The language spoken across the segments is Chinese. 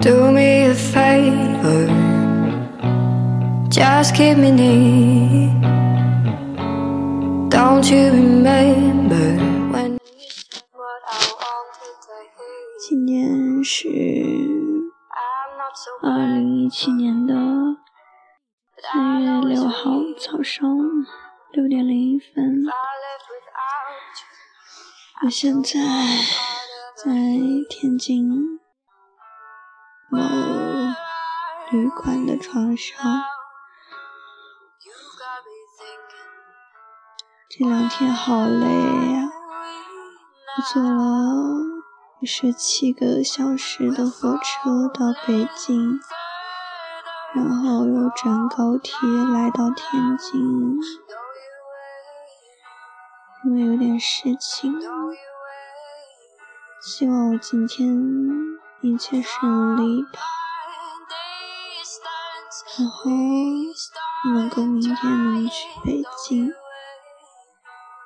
Do me a favor, just keep me near. Don't you remember when you said what I wanted to hear? 今年是二零一七年的三月六号早上六点零一分.我现在在天津某旅馆的床上。这两天好累呀、我坐了十七个小时的火车到北京，然后又转高铁来到天津，因为有点事情，希望我今天一切顺利吧，然后能够明天能去北京。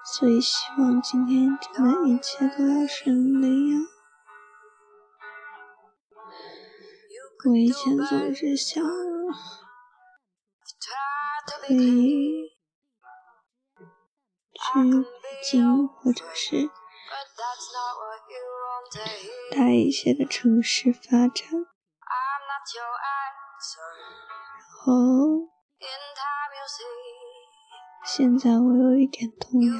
所以希望今天真的一切都要顺利呀、我以前总是想可以去北京或者是大一些的城市发展，然后现在我有一点动摇，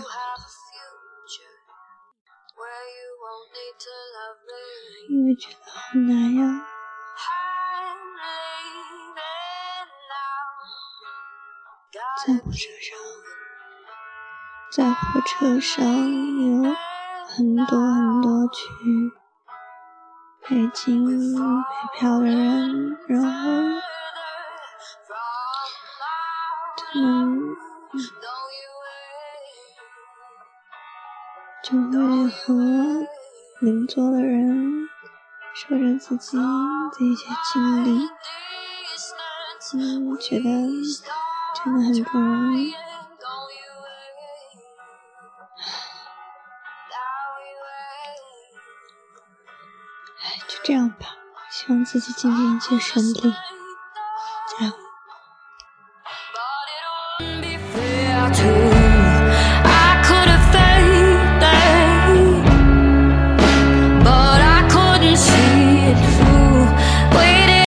因为觉得好难呀。在火车上，在火车上有。很多很多去北京北漂的人，然后他们就会和邻座的人说着自己的一些经历，嗯，觉得真的很不容易。就这样吧，希望自己今天一切顺利，加油！